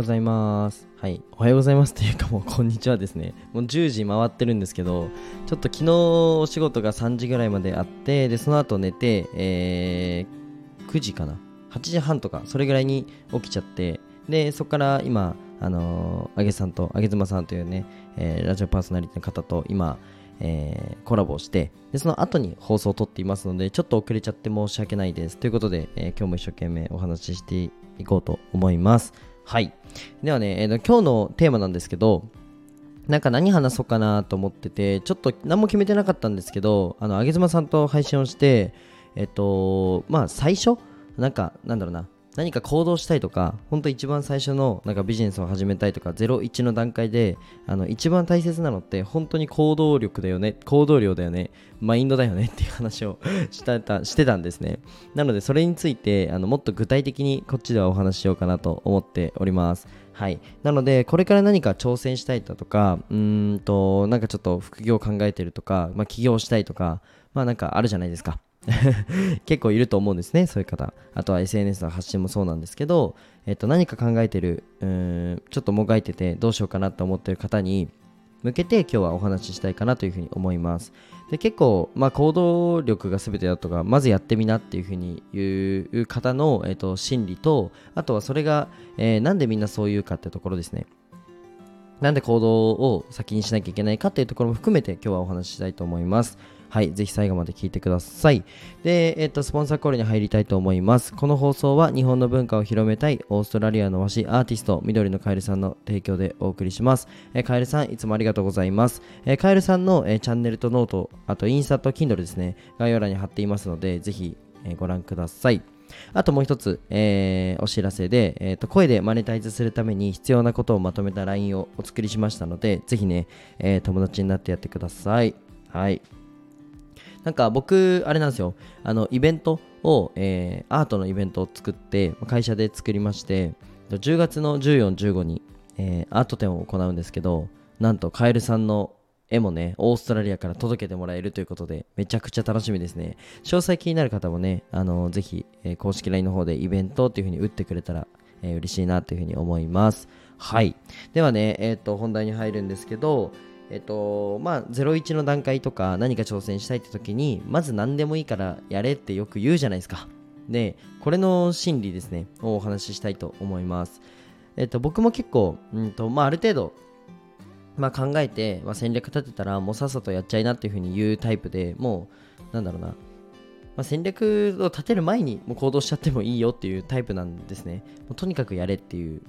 ございます。はい。おはようございますというかもうこんにちはですね。もう10時回ってるんですけど、ちょっと昨日お仕事が3時ぐらいまであって、で、その後寝て、えー、9時かな。8時半とか、それぐらいに起きちゃって、で、そこから今、あのー、あげさんと、あげずまさんというね、えーラジオパーソナリティの方と今、えーコラボをしてでその後に放送を撮っていますのでちょっと遅れちゃって申し訳ないですということで、えー今日も一生懸命お話ししていこうと思いますはい。ではね、えーと今日のテーマなんですけどなんか何話そうかなと思っててちょっと何も決めてなかったんですけどあのあげずまさんと配信をしてえっ、とまあ最初？なんかなんだろうな。何か行動したいとか本当一番最初のなんかビジネスを始めたいとか01の段階であの一番大切なのって本当に行動力だよね行動量だよねマインドだよね っていう話をしたたしてたんですね。なのでそれについてあのもっと具体的にこっちではお話ししようかなと思っております。はい。なのでこれから何か挑戦したいだとかうんとなんかちょっと副業考えてるとか、まあ、起業したいとかまあなんかあるじゃないですか。結構いると思うんですねそういう方。あとは SNS の発信もそうなんですけど、えっと、何か考えてるうーんちょっともがいててどうしようかなと思ってる方に向けて今日はお話ししたいかなというふうに思います。で結構、まあ、行動力が全てだとかまずやってみなっていうふうに言う方の、えっと、心理とあとはそれが、えーなんでみんなそう言うかってところですね。なんで行動を先にしなきゃいけないかっていうところも含めて今日はお話ししたいと思います。はい、ぜひ最後まで聞いてください。で、えっと、スポンサーコールに入りたいと思います。この放送は日本の文化を広めたいオーストラリアの和紙アーティスト、緑のカエルさんの提供でお送りします。えカエルさん、いつもありがとうございます。えカエルさんの、えチャンネルと note、あとインスタと Kindle ですね、概要欄に貼っていますので、ぜひ、えご覧ください。あともう一つ、えーお知らせで、えーと、声でマネタイズするために必要なことをまとめた LINE をお作りしましたので、ぜひね、えー友達になってやってください。はい。なんか僕、あれなんですよ、あの、イベントを、えーアートのイベントを作って、会社で作りまして、10月の14、15に、えーアート展を行うんですけど、なんとカエルさんの絵もね、オーストラリアから届けてもらえるということで、めちゃくちゃ楽しみですね。詳細気になる方もね、あのぜひ、えー公式 LINE の方でイベントっていう風に打ってくれたら、えー嬉しいなという風に思います。はい。ではね、えっ、と、本題に入るんですけど、えっ、と、まあ、01の段階とか何か挑戦したいって時に、まず何でもいいからやれってよく言うじゃないですか。で、これの心理ですね、をお話ししたいと思います。えっ、と、僕も結構、うんと、まあ、ある程度、まあ、考えて、まあ、戦略立てたらもうさっさとやっちゃいなっていうふうに言うタイプでもうなんだろうな、まあ、戦略を立てる前にもう行動しちゃってもいいよっていうタイプなんですねもうとにかくやれっていう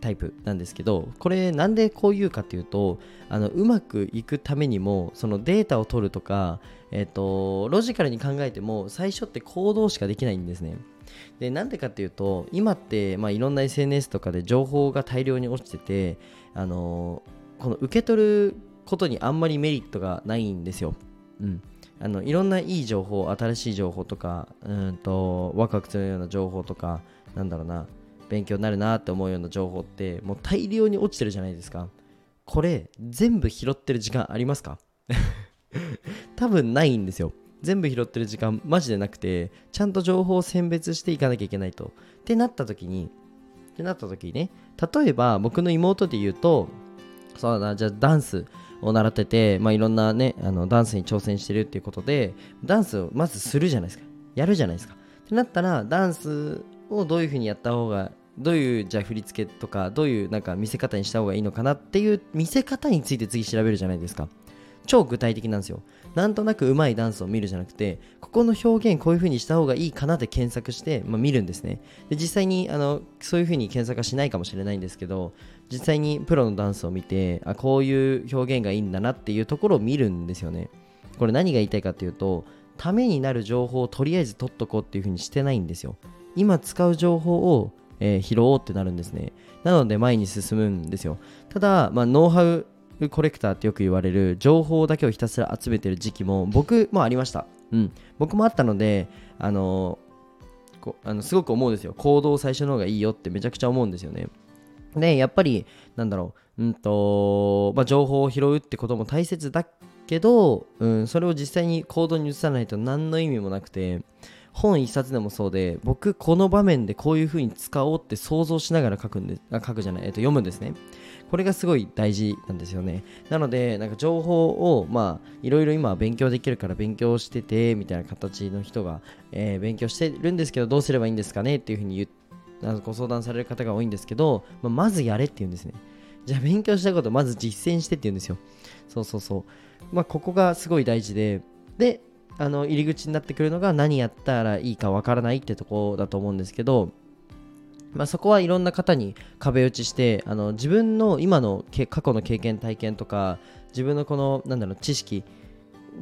タイプなんですけどこれなんでこう言うかっていうとあのうまくいくためにもそのデータを取るとか、えっとロジカルに考えても最初って行動しかできないんですね。でなんでかっていうと今って、まあ、いろんな SNS とかで情報が大量に落ちててあのこの受け取ることにあんまりメリットがないんですよ。うん、あのいろんないい情報新しい情報とかうんとワクワクするような情報とかなんだろうな。勉強になるなって思うような情報ってもう大量に落ちてるじゃないですか。これ全部拾ってる時間ありますか？多分ないんですよ。全部拾ってる時間マジでなくてちゃんと情報を選別していかなきゃいけないと。ってなった時にってなった時にね例えば僕の妹で言うとそうだなじゃあダンスを習ってて、まあ、いろんなねあのダンスに挑戦してるっていうことでダンスをまずするじゃないですか。やるじゃないですか。ってなったらダンスをどういうふうにやった方がどういうじゃあ振り付けとかどういうなんか見せ方にした方がいいのかなっていう見せ方について次調べるじゃないですか。超具体的なんですよ。なんとなく上手いダンスを見るじゃなくてここの表現こういう風にした方がいいかなって検索して、まあ、見るんですね。で実際にあのそういう風に検索はしないかもしれないんですけど実際にプロのダンスを見てあこういう表現がいいんだなっていうところを見るんですよね。これ何が言いたいかっていうとためになる情報をとりあえず取っとこうっていう風にしてないんですよ。今使う情報を、えー拾おうってなるんですねなので前に進むんですよただ、まあ、ノウハウコレクターってよく言われる情報だけをひたすら集めてる時期も僕もありました。うん。僕もあったので、あのこあのすごく思うんですよ。行動最初の方がいいよってめちゃくちゃ思うんですよね。で、やっぱり、なんだろう、うんと、まあ、情報を拾うってことも大切だけど、うん、それを実際に行動に移さないと何の意味もなくて、本一冊でもそうで僕この場面でこういう風に使おうって想像しながら書くんで書くじゃない、えっと、読むんですね。これがすごい大事なんですよね。なのでなんか情報をまあいろいろ今勉強できるから勉強しててみたいな形の人が、えー、勉強してるんですけどどうすればいいんですかねっていう風に言ご相談される方が多いんですけど、まあ、まずやれって言うんですね。じゃあ勉強したことまず実践してって言うんですよ。そうそうそう。まあここがすごい大事でであの入り口になってくるのが何やったらいいかわからないってとこだと思うんですけど、まあ、そこはいろんな方に壁打ちしてあの自分の今の過去の経験体験とか自分のこのなんだろう知識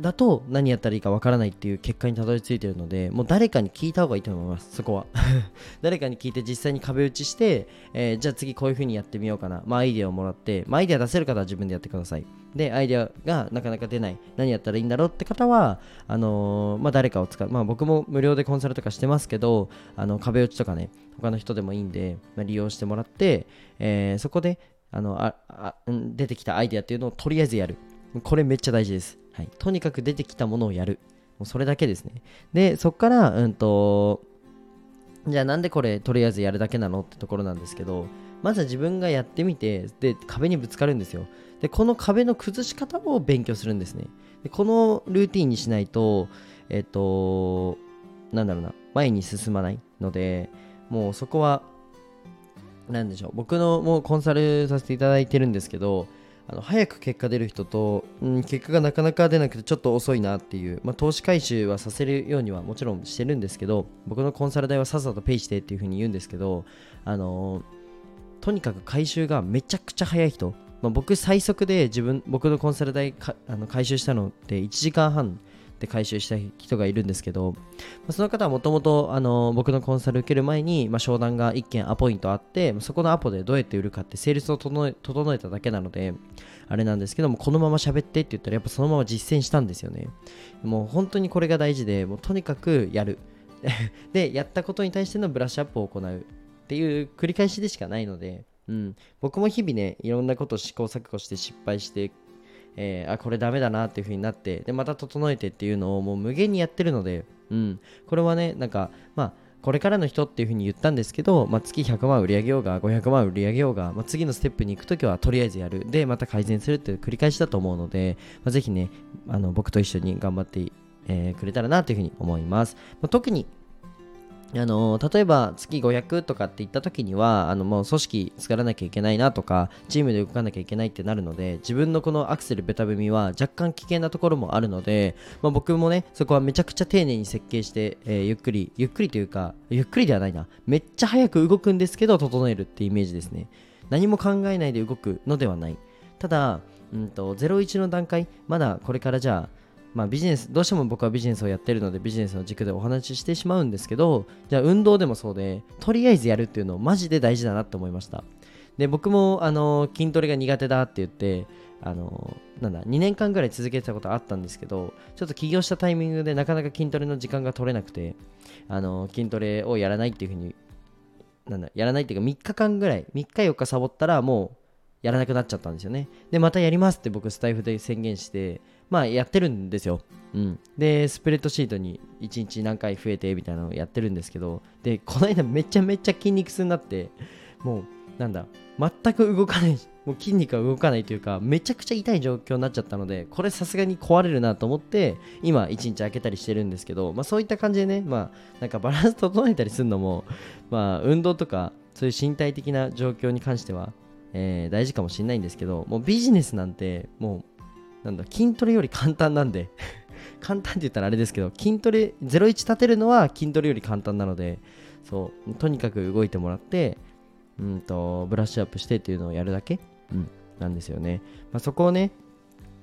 だと何やったらいいかわからないっていう結果にたどり着いてるのでもう誰かに聞いた方がいいと思いますそこは。誰かに聞いて実際に壁打ちして、えー、じゃあ次こういう風にやってみようかなまあアイデアをもらって、まあ、アイデア出せる方は自分でやってください。でアイデアがなかなか出ない。何やったらいいんだろうって方はあのー、まあ、誰かを使う。まあ僕も無料でコンサルとかしてますけどあの壁打ちとかね他の人でもいいんで、まあ、利用してもらって、えー、そこであのああ出てきたアイデアっていうのをとりあえずやる。これめっちゃ大事です。はい、とにかく出てきたものをやる。もうそれだけですね。で、そっから、うんと、じゃあなんでこれとりあえずやるだけなのってところなんですけど、まずは自分がやってみて、で、壁にぶつかるんですよ。で、この壁の崩し方を勉強するんですね。で、このルーティンにしないと、えっ、と、なんだろうな、前に進まないので、もうそこは、なんでしょう、僕のもうコンサルさせていただいてるんですけど、あの早く結果出る人と、うん、結果がなかなか出なくてちょっと遅いなっていう、まあ、投資回収はさせるようにはもちろんしてるんですけど僕のコンサル代はさっさとペイしてっていうふうに言うんですけど、あのー、とにかく回収がめちゃくちゃ早い人、まあ、僕最速で自分僕のコンサル代あの回収したのって1時間半で回収した人がいるんですけど、まあ、その方はもともと僕のコンサル受ける前に、まあ、商談が1件アポイントあってそこのアポでどうやって売るかってセールスを整え整えただけなのであれなんですけどもこのまま喋ってって言ったらやっぱそのまま実践したんですよね。もう本当にこれが大事でもうとにかくやる。でやったことに対してのブラッシュアップを行う。っていう繰り返しでしかないのでうん、僕も日々ねいろんなことを試行錯誤して失敗してえー、あこれダメだなっていう風になってでまた整えてっていうのをもう無限にやってるので、うん、これはねなんかまあこれからの人っていう風に言ったんですけど、まあ、月100万売り上げようが500万売り上げようが、まあ、次のステップに行くときはとりあえずやる。でまた改善するっていう繰り返しだと思うので、まあ、ぜひねあの僕と一緒に頑張って、えー、くれたらなという風に思います、まあ、特にあの例えば月500とかって言った時にはあのもう組織作らなきゃいけないなとかチームで動かなきゃいけないってなるので自分のこのアクセルベタ踏みは若干危険なところもあるので、まあ、僕もねそこはめちゃくちゃ丁寧に設計して、えー、ゆっくりゆっくりというかゆっくりではないな。めっちゃ早く動くんですけど整えるってイメージですね。何も考えないで動くのではない。ただ、うんと、01の段階まだこれからじゃあまあ、ビジネスどうしても僕はビジネスをやってるのでビジネスの軸でお話ししてしまうんですけどじゃあ運動でもそうでとりあえずやるっていうのをマジで大事だなって思いました。で僕もあの筋トレが苦手だって言ってあのなんだ2年間ぐらい続けてたことあったんですけどちょっと起業したタイミングでなかなか筋トレの時間が取れなくてあの筋トレをやらないっていうふうになんだやらないっていうか3日間ぐらい3日4日サボったらもうやらなくなっちゃったんですよねでまたやりますって僕スタイフで宣言してまあやってるんですよ。うん、で、スプレッドシートに1日何回増えてみたいなのをやってるんですけど、で、この間めちゃめちゃ筋肉痛になって、もう、なんだ、全く動かない、もう筋肉が動かないというか、めちゃくちゃ痛い状況になっちゃったので、これさすがに壊れるなと思って、今、1日空けたりしてるんですけど、まあそういった感じでね、まあ、なんかバランス整えたりするのも、まあ、運動とか、そういう身体的な状況に関しては、えー、大事かもしれないんですけど、もうビジネスなんて、もう、なんだ筋トレより簡単なんで 簡単って言ったらあれですけど筋トレ01立てるのは筋トレより簡単なのでそうとにかく動いてもらってうんとブラッシュアップしてっていうのをやるだけ、うん、なんですよね、まあ、そこをね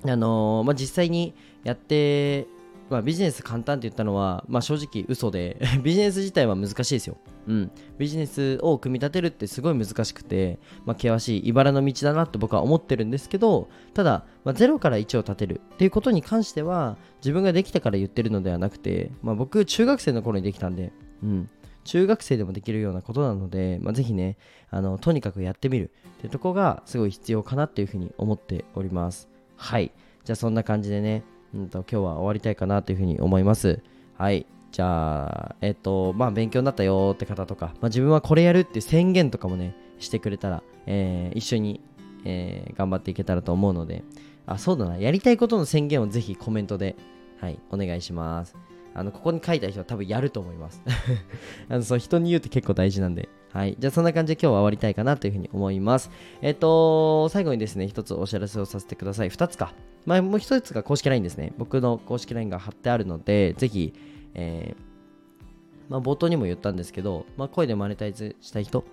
あのー、まあ、実際にやってまあ、ビジネス簡単って言ったのは、まあ、正直嘘で ビジネス自体は難しいですよ、うん、ビジネスを組み立てるってすごい難しくて、まあ、険しい茨の道だなって僕は思ってるんですけどただ、まあ、0から1を立てるっていうことに関しては自分ができたから言ってるのではなくて、まあ、僕中学生の頃にできたんで、うん、中学生でもできるようなことなので、まあ、ぜひねあのとにかくやってみるっていうとこがすごい必要かなっていうふうに思っております。はい。じゃあそんな感じでねうんと今日は終わりたいかなというふうに思います。はい。じゃあ、えっ、と、まあ、勉強になったよって方とか、まあ、自分はこれやるって宣言とかもね、してくれたら、えー、一緒に、えー、頑張っていけたらと思うので、あ、そうだな、やりたいことの宣言をぜひコメントで、はい、お願いします。あの、ここに書いた人は多分やると思います。あの、そう、人に言うって結構大事なんで。はい。じゃあ、そんな感じで今日は終わりたいかなというふうに思います。えっ、と、最後にですね、一つお知らせをさせてください。二つか。まあ、もう一つが公式 LINE ですね。僕の公式 LINE が貼ってあるので、ぜひ、えー、まあ、冒頭にも言ったんですけど、まあ、声でマネタイズしたい人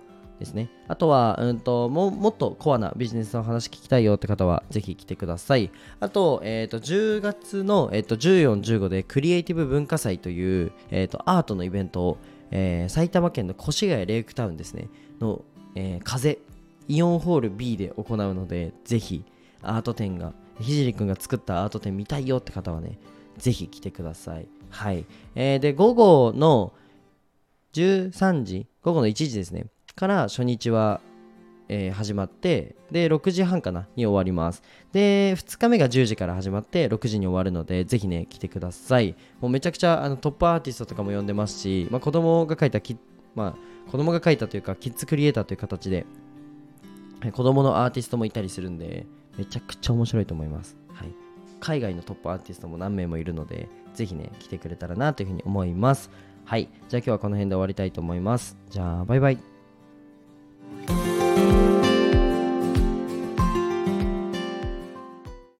ですね。あとは、うんと、ももっとコアなビジネスの話聞きたいよって方は、ぜひ来てください。あと、え、ー、と、10月の、え、ー、と、14、15で、クリエイティブ文化祭という、えっ、ー、と、アートのイベントを、えー、埼玉県の越谷レイクタウンですね、の、えー、風、イオンホール B で行うので、ぜひ、アート展が、ひじりくんが作ったアート展見たいよって方はね、ぜひ来てください。はい。えー、で、午後の13時、午後の1時ですね、から初日は、えー、始まって、で、6時半かなに終わります。で、2日目が10時から始まって、6時に終わるので、ぜひね、来てください。もうめちゃくちゃあのトップアーティストとかも呼んでますし、まあ、子供が書いたき、まあ、子供が書いたというか、キッズクリエイターという形で、子供のアーティストもいたりするんで、めちゃくちゃ面白いと思います。はい。海外のトップアーティストも何名もいるので、ぜひね、来てくれたらなというふうに思います。はい。じゃあ今日はこの辺で終わりたいと思います。じゃあ、バイバイ。